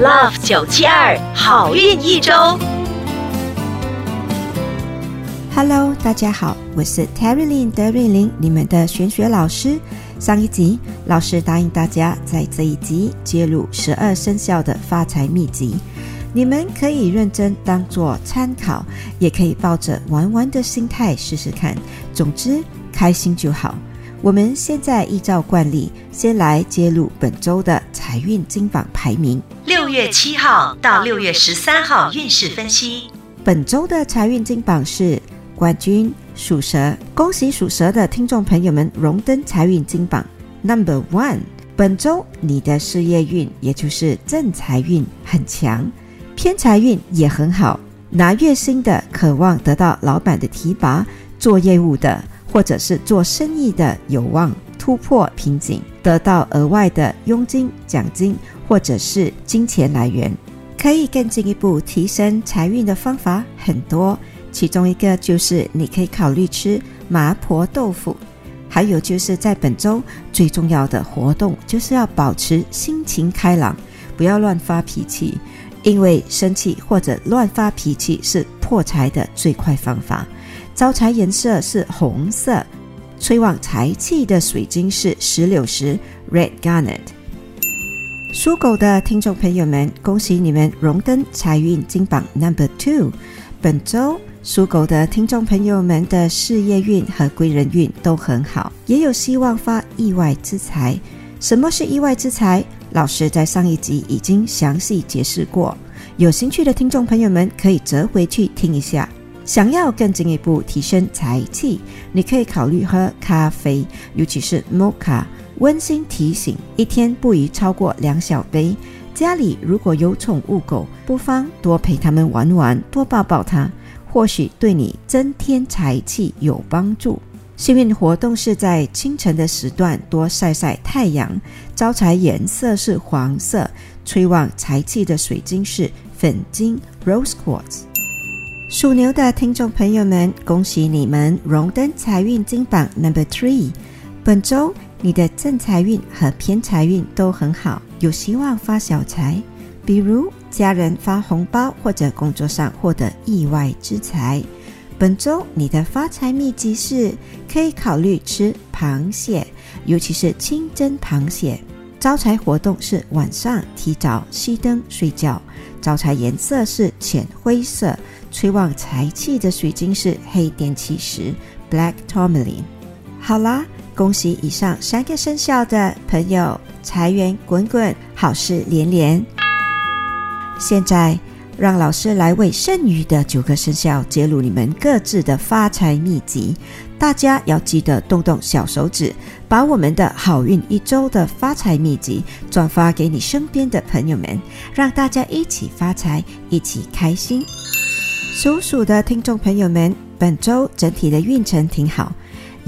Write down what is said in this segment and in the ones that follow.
Love 九七二好运一周。Hello，大家好，我是 Terry Lin 德瑞琳，你们的玄学老师。上一集老师答应大家，在这一集揭露十二生肖的发财秘籍，你们可以认真当做参考，也可以抱着玩玩的心态试试看。总之，开心就好。我们现在依照惯例，先来揭露本周的财运金榜排名。六月七号到六月十三号运势分析。本周的财运金榜是冠军属蛇，恭喜属蛇的听众朋友们荣登财运金榜 Number One。本周你的事业运，也就是正财运很强，偏财运也很好。拿月薪的，渴望得到老板的提拔；做业务的。或者是做生意的有望突破瓶颈，得到额外的佣金、奖金，或者是金钱来源，可以更进一步提升财运的方法很多。其中一个就是你可以考虑吃麻婆豆腐，还有就是在本周最重要的活动就是要保持心情开朗，不要乱发脾气，因为生气或者乱发脾气是破财的最快方法。招财颜色是红色，催旺财气的水晶是石榴石 （Red Garnet）。属狗的听众朋友们，恭喜你们荣登财运金榜 Number Two。本周属狗的听众朋友们的事业运和贵人运都很好，也有希望发意外之财。什么是意外之财？老师在上一集已经详细解释过，有兴趣的听众朋友们可以折回去听一下。想要更进一步提升财气，你可以考虑喝咖啡，尤其是 Mocha。温馨提醒：一天不宜超过两小杯。家里如果有宠物狗，不妨多陪它们玩玩，多抱抱它，或许对你增添财气有帮助。幸运活动是在清晨的时段多晒晒太阳。招财颜色是黄色，催旺财气的水晶是粉晶 Rose Quartz。属牛的听众朋友们，恭喜你们荣登财运金榜 Number Three。本周你的正财运和偏财运都很好，有希望发小财，比如家人发红包或者工作上获得意外之财。本周你的发财秘籍是可以考虑吃螃蟹，尤其是清蒸螃蟹。招财活动是晚上提早熄灯睡觉。招财颜色是浅灰色。催旺财气的水晶是黑电气石 （Black Tourmaline）。好啦，恭喜以上三个生肖的朋友，财源滚滚，好事连连。现在，让老师来为剩余的九个生肖揭露你们各自的发财秘籍。大家要记得动动小手指，把我们的好运一周的发财秘籍转发给你身边的朋友们，让大家一起发财，一起开心。属鼠的听众朋友们，本周整体的运程挺好，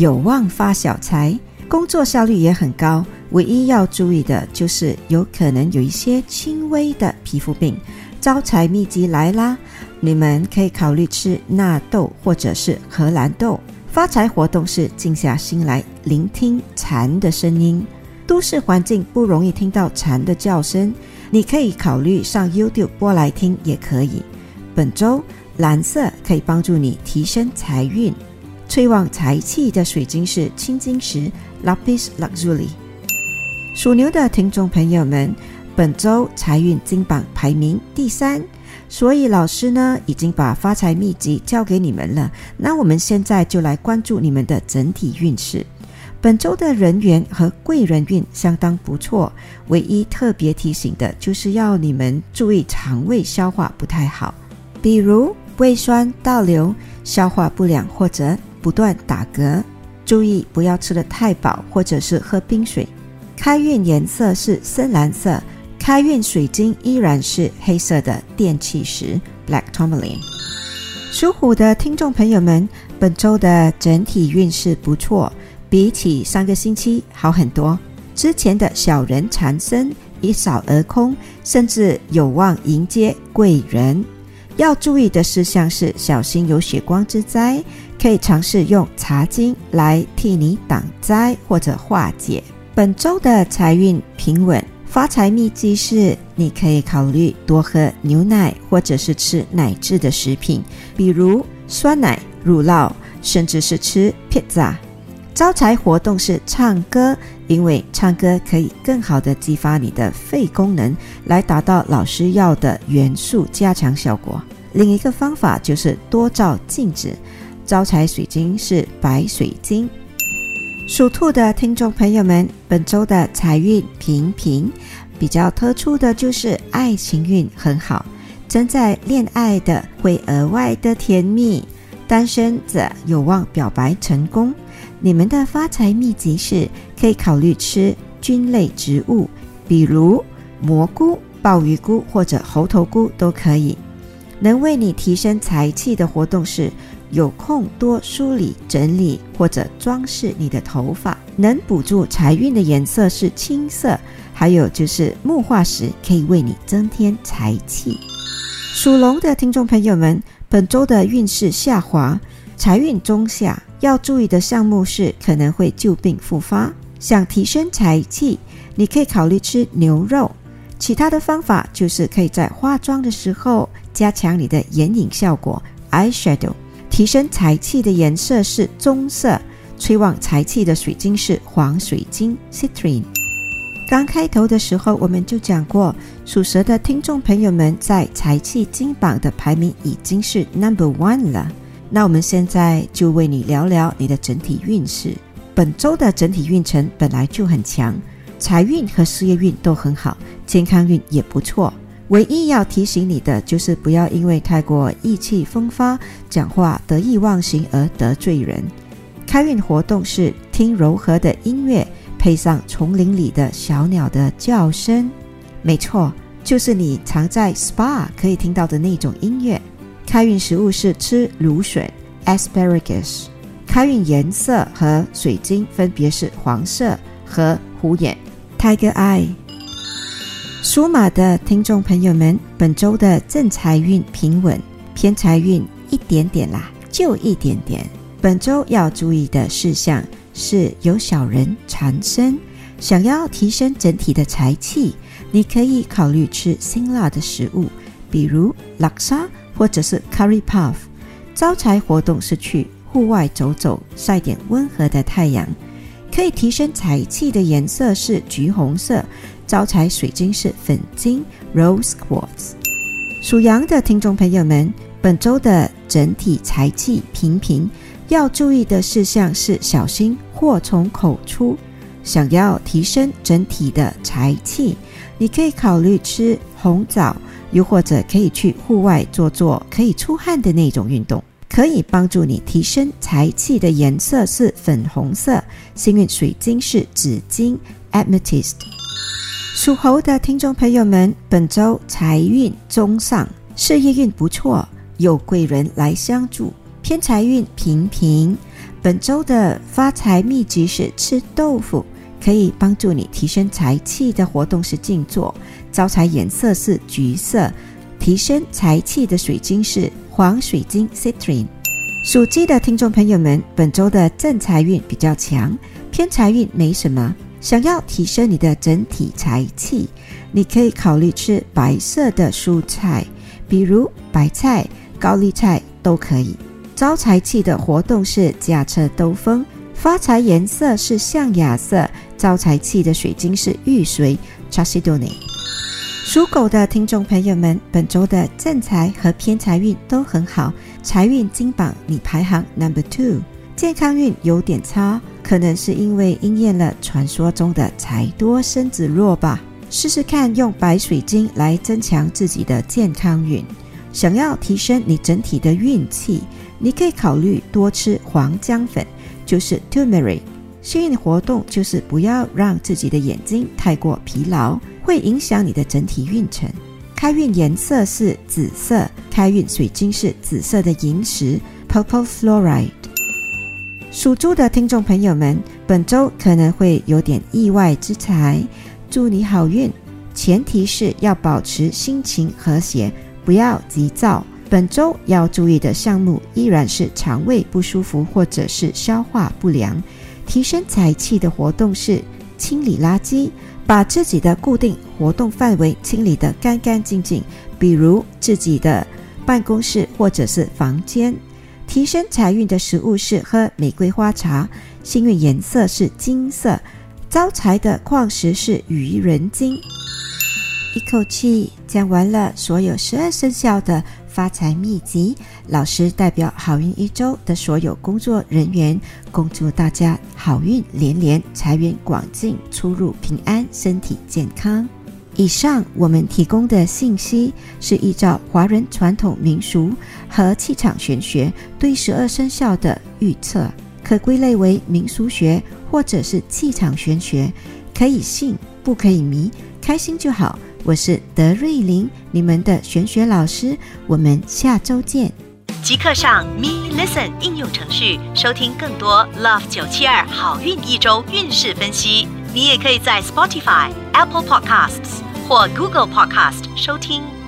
有望发小财，工作效率也很高。唯一要注意的就是有可能有一些轻微的皮肤病。招财秘籍来啦，你们可以考虑吃纳豆或者是荷兰豆。发财活动是静下心来聆听蝉的声音。都市环境不容易听到蝉的叫声，你可以考虑上 YouTube 播来听也可以。本周。蓝色可以帮助你提升财运，催旺财气的水晶是青金石 （Lapis Lazuli）。属牛的听众朋友们，本周财运金榜排名第三，所以老师呢已经把发财秘籍交给你们了。那我们现在就来关注你们的整体运势。本周的人缘和贵人运相当不错，唯一特别提醒的就是要你们注意肠胃消化不太好，比如。胃酸倒流、消化不良或者不断打嗝，注意不要吃得太饱，或者是喝冰水。开运颜色是深蓝色，开运水晶依然是黑色的电气石 （Black Tourmaline）。属虎的听众朋友们，本周的整体运势不错，比起上个星期好很多。之前的小人缠身一扫而空，甚至有望迎接贵人。要注意的事项是小心有血光之灾，可以尝试用茶巾来替你挡灾或者化解。本周的财运平稳，发财秘籍是你可以考虑多喝牛奶，或者是吃奶制的食品，比如酸奶、乳酪，甚至是吃披萨。招财活动是唱歌，因为唱歌可以更好的激发你的肺功能，来达到老师要的元素加强效果。另一个方法就是多照镜子。招财水晶是白水晶。属兔的听众朋友们，本周的财运平平，比较特殊的就是爱情运很好，正在恋爱的会额外的甜蜜，单身者有望表白成功。你们的发财秘籍是可以考虑吃菌类植物，比如蘑菇、鲍鱼菇或者猴头菇都可以。能为你提升财气的活动是。有空多梳理、整理或者装饰你的头发，能补助财运的颜色是青色。还有就是木化石可以为你增添财气。属龙的听众朋友们，本周的运势下滑，财运中下，要注意的项目是可能会旧病复发。想提升财气，你可以考虑吃牛肉。其他的方法就是可以在化妆的时候加强你的眼影效果，eyeshadow。提升财气的颜色是棕色，催旺财气的水晶是黄水晶 （citrine）。刚开头的时候我们就讲过，属蛇的听众朋友们在财气金榜的排名已经是 number one 了。那我们现在就为你聊聊你的整体运势。本周的整体运程本来就很强，财运和事业运都很好，健康运也不错。唯一要提醒你的，就是不要因为太过意气风发、讲话得意忘形而得罪人。开运活动是听柔和的音乐，配上丛林里的小鸟的叫声。没错，就是你常在 SPA 可以听到的那种音乐。开运食物是吃芦笋 （asparagus）。开运颜色和水晶分别是黄色和虎眼 （tiger eye）。属马的听众朋友们，本周的正财运平稳，偏财运一点点啦，就一点点。本周要注意的事项是有小人缠身，想要提升整体的财气，你可以考虑吃辛辣的食物，比如拉沙或者是 curry puff。招财活动是去户外走走，晒点温和的太阳，可以提升财气的颜色是橘红色。招财水晶是粉晶 （Rose Quartz）。属羊的听众朋友们，本周的整体财气平平，要注意的事项是小心祸从口出。想要提升整体的财气，你可以考虑吃红枣，又或者可以去户外做做可以出汗的那种运动，可以帮助你提升财气的颜色是粉红色。幸运水晶是紫金 （Amethyst）。属猴的听众朋友们，本周财运中上，事业运不错，有贵人来相助。偏财运平平，本周的发财秘籍是吃豆腐，可以帮助你提升财气的活动是静坐。招财颜色是橘色，提升财气的水晶是黄水晶 （citrine）。属鸡的听众朋友们，本周的正财运比较强，偏财运没什么。想要提升你的整体财气，你可以考虑吃白色的蔬菜，比如白菜、高丽菜都可以。招财气的活动是驾车兜风，发财颜色是象牙色，招财气的水晶是玉髓 （Chalcedony）。属狗的听众朋友们，本周的正财和偏财运都很好，财运金榜你排行 number two，健康运有点差。可能是因为应验了传说中的财多身子弱吧。试试看用白水晶来增强自己的健康运。想要提升你整体的运气，你可以考虑多吃黄姜粉，就是 turmeric。幸运活动就是不要让自己的眼睛太过疲劳，会影响你的整体运程。开运颜色是紫色，开运水晶是紫色的萤石 （purple fluorite）。属猪的听众朋友们，本周可能会有点意外之财，祝你好运。前提是要保持心情和谐，不要急躁。本周要注意的项目依然是肠胃不舒服或者是消化不良。提升财气的活动是清理垃圾，把自己的固定活动范围清理得干干净净，比如自己的办公室或者是房间。提升财运的食物是喝玫瑰花茶，幸运颜色是金色，招财的矿石是愚人金。一口气讲完了所有十二生肖的发财秘籍，老师代表好运一周的所有工作人员，恭祝大家好运连连，财源广进，出入平安，身体健康。以上我们提供的信息是依照华人传统民俗和气场玄学对十二生肖的预测，可归类为民俗学或者是气场玄学，可以信不可以迷，开心就好。我是德瑞琳，你们的玄学老师，我们下周见。即刻上 Me Listen 应用程序收听更多 Love 九七二好运一周运势分析。你也可以在 Spotify、Apple Podcasts。或 Google Podcast 收听。